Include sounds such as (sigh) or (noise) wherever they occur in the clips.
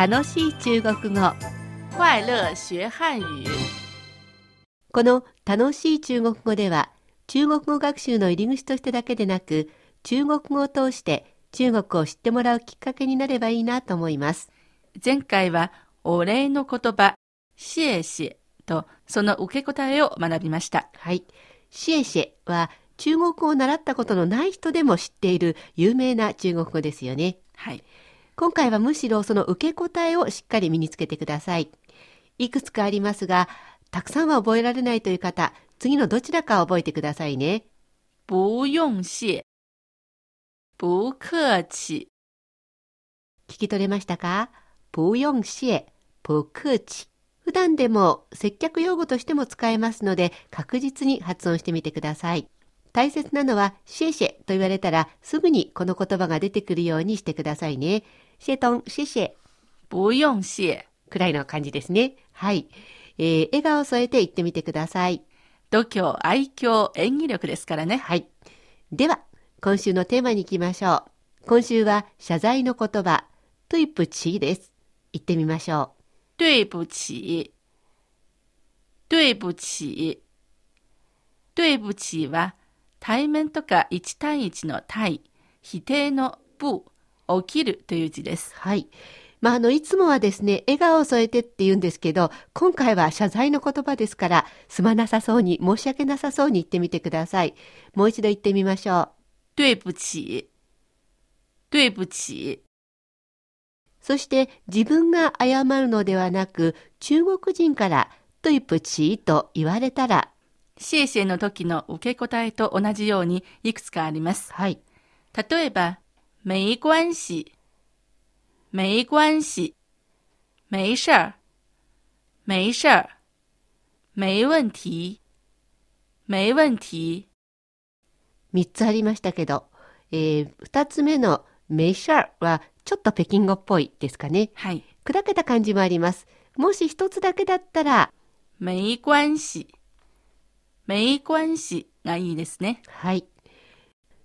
楽しい中国語。快乐学汉语。この楽しい中国語では中国語学習の入り口としてだけでなく中国語を通して中国を知ってもらうきっかけになればいいなと思います。前回はお礼の言葉謝謝とその受け答えを学びました。はい。シエシェは中国語を習ったことのない人でも知っている有名な中国語ですよね。はい今回はむしろその受け答えをしっかり身につけてください。いくつかありますが、たくさんは覚えられないという方、次のどちらか覚えてくださいね。不用謝不客气聞き取れましたか？不用謝、不客气。普段でも接客用語としても使えますので、確実に発音してみてください。大切なのは、シェシェと言われたら、すぐにこの言葉が出てくるようにしてくださいね。シェトン、シェシェ。不用謝くらいの感じですね。はい。えー、笑顔を添えて言ってみてください。度胸、愛嬌、演技力ですからね。はい。では、今週のテーマに行きましょう。今週は謝罪の言葉、トゥイプチーです。言ってみましょ对不起。对不起。对不起は、対面とか1対1の対、否定の不、起きるという字ですう。。はい。まあ、あの、いつもはですね、笑顔を添えてって言うんですけど、今回は謝罪の言葉ですから、すまなさそうに、申し訳なさそうに言ってみてください。もう一度言ってみましょう。对不起。对不起。そして自分が謝るのではなく中国人からトゥイプチーと言われたら、謝謝の時の受け答えと同じようにいくつかあります。はい。例えば、没关系。没关系。没事儿。没事儿。没問題。没問題。3つありましたけど、えー、2つ目のメシャーはちょっと北京語っぽいですかね。はい。砕けた感じもあります。もし1つだけだったら、没关系。没关系がいいですね。はい。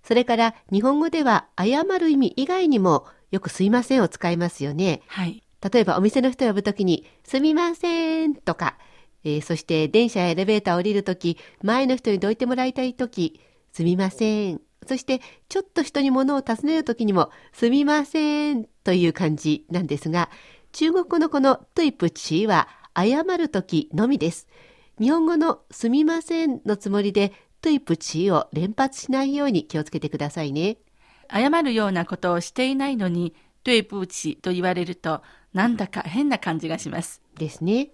それから日本語では謝る意味以外にもよくすいませんを使いますよね。はい。例えばお店の人を呼ぶときに、すみませんとか、えーそして電車やエレベーターを降りるとき、前の人にどいてもらいたいとき、すみません。そして、ちょっと人に物を尋ねるときにも、すみませんという感じなんですが、中国語のこのトゥイプチーは謝るときのみです。日本語のすみませんのつもりで、トゥイプチーを連発しないように気をつけてくださいね。謝るようなことをしていないのに、对不起と言われると、なんだか変な感じがします。ですね。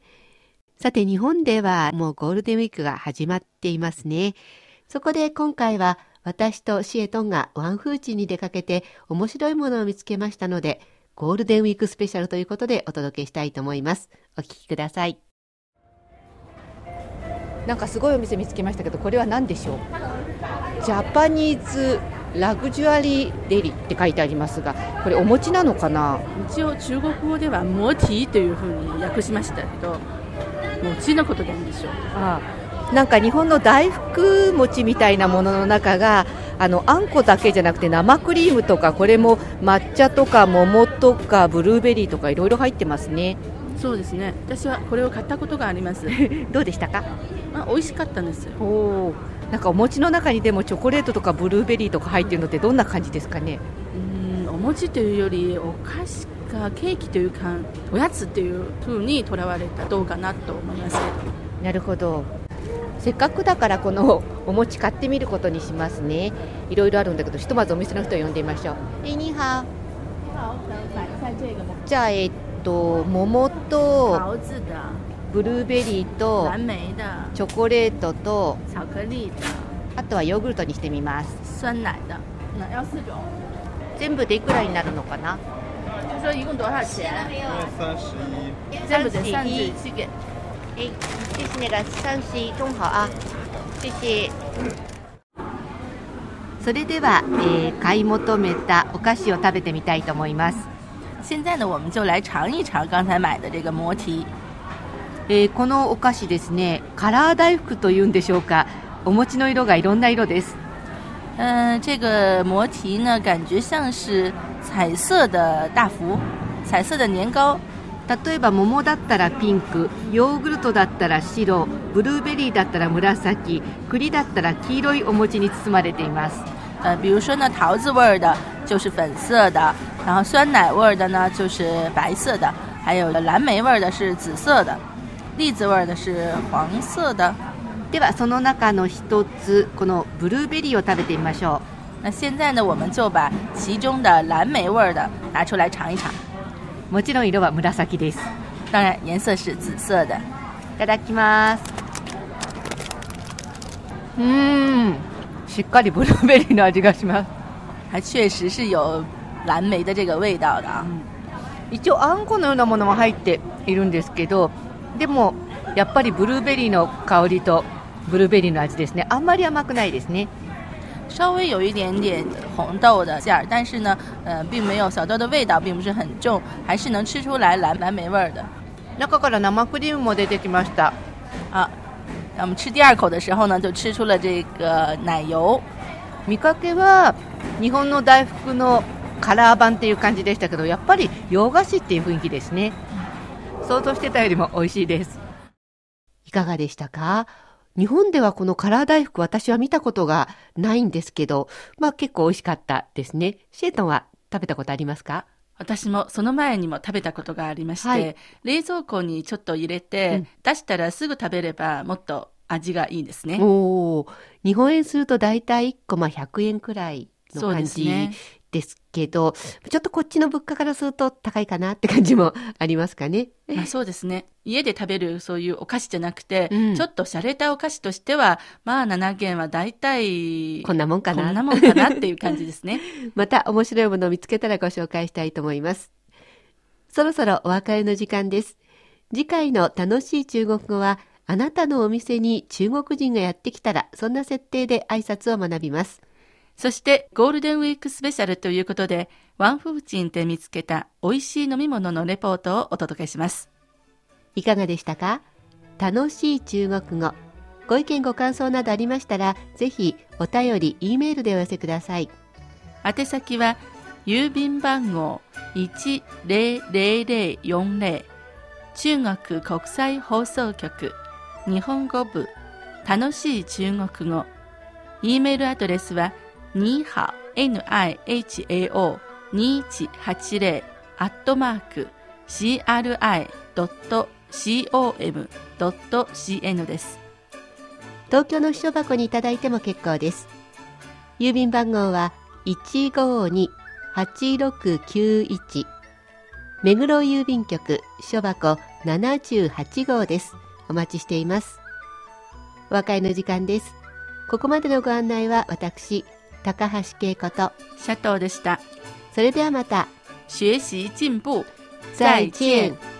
さて日本ではもうゴールデンウィークが始まっていますね。そこで今回は私とシエトンがワンフーチに出かけて面白いものを見つけましたので、ゴールデンウィークスペシャルということでお届けしたいと思います。お聞きください。なんかすごいお店見つけましたけどこれは何でしょう？ジャパニーズラグジュアリーデリって書いてありますがこれお餅なのかな？一応中国語ではモティというふうに訳しましたけど、餅のことでいいんでしょう？ああなんか日本の大福餅みたいなものの中があのあんこだけじゃなくて生クリームとかこれも抹茶とか桃とかブルーベリーとかいろいろ入ってますねそうですね。私はこれを買ったことがあります。(laughs) どうでしたか？まあ、美味しかったんですよ。おー。なんかお餅の中にでもチョコレートとかブルーベリーとか入ってるのってどんな感じですかね？うーん、お餅というよりお菓子かケーキというかおやつというふうにとらわれたらどうかなと思います。けど。なるほど。せっかくだからこのお餅買ってみることにしますね。いろいろあるんだけどひとまずお店の人を呼んでみましょう。えにはじゃあえっと桃とブルーベリーとチョコレートとあとはヨーグルトにしてみます。全部でいくらになるのかな？全部で三十七元。え谢谢那个三十一。中好啊谢谢それでは、えー買い求めたお菓子を食べてみたいと思います。现在呢，我们就来尝一尝刚才买的这个摩提。えーこのお菓子ですね、カラー大福というんでしょうか。お餅の色がいろんな色です。嗯，这个摩提呢，感觉像是彩色的大福，彩色的年糕，例えば桃だったらピンクヨーグルトだったら白ブルーベリーだったら紫栗だったら黄色いお餅に包まれています呃，比如说呢，桃子味儿的就是粉色的，然后酸奶味儿的呢就是白色的，还有蓝莓味儿的是紫色的，栗子味儿的是黄色的。ではその中の一つこのブルーベリーを食べてみましょ那现在呢，我们就把其中的蓝莓味儿的拿出来尝一尝。うもちろん色は紫です当然，颜色是紫色的。いただきますうーんしっかりブルーベリーの味がします 还确实是有蓝莓的这个味道的啊。一応あんこのようなものも入っているんですけどでもやっぱりブルーベリーの香りとブルーベリーの味ですねあんまり甘くないですね稍微有一点点红豆的馅儿，但是呢，呃，并没有小豆的味道，并不是很重，还是能吃出来蓝蓝莓味儿的。中から生クリームも出てきました啊，那我们吃第二口的时候呢，就吃出了这个奶油。見かけは日本の大福のカラー版っていう感じでしたけどやっぱり洋菓子っていう雰囲気ですね。想像してたよりも美味しいです。いかがでしたか？日本ではこのカラー大福私は見たことがないんですけど、まあ結構美味しかったですね。シェイトンは食べたことありますか？私もその前にも食べたことがありまして、はい。冷蔵庫にちょっと入れて、うん。出したらすぐ食べればもっと味がいいんですね。日本円すると大体1個まあ100円くらいのそう感じですね。ですけど、ちょっとこっちの物価からすると高いかなって感じもありますかね。ま (laughs) あそうですね。家で食べるそういうお菓子じゃなくて、うんちょっと洒落たお菓子としては、まあ7元は大体、こんなもんかな。こんなもんかなっていう感じですね。(laughs) また面白いものを見つけたらご紹介したいと思います。そろそろお別れの時間です。次回の楽しい中国語は、あなたのお店に中国人がやってきたら、そんな設定で挨拶を学びます。そしてゴールデンウィークスペシャルということで、ワンフーチンで見つけた美味しい飲み物のレポートをお届けします。いかがでしたか？楽しい中国語。ご意見ご感想などありましたら、ぜひお便り、E メールでお寄せください。宛先は郵便番号10040中国国際放送局日本語部楽しい中国語 E メールアドレスはには nihao2180 アットマーク cri.com.cn です。東京の秘書箱にいただいても結構です。郵便番号は152-8691目黒郵便局秘書箱78号です。お待ちしています。お別れの時間です。ここまでのご案内は私、高橋恵子と、シャトーでした。それではまた、学習進步。再见。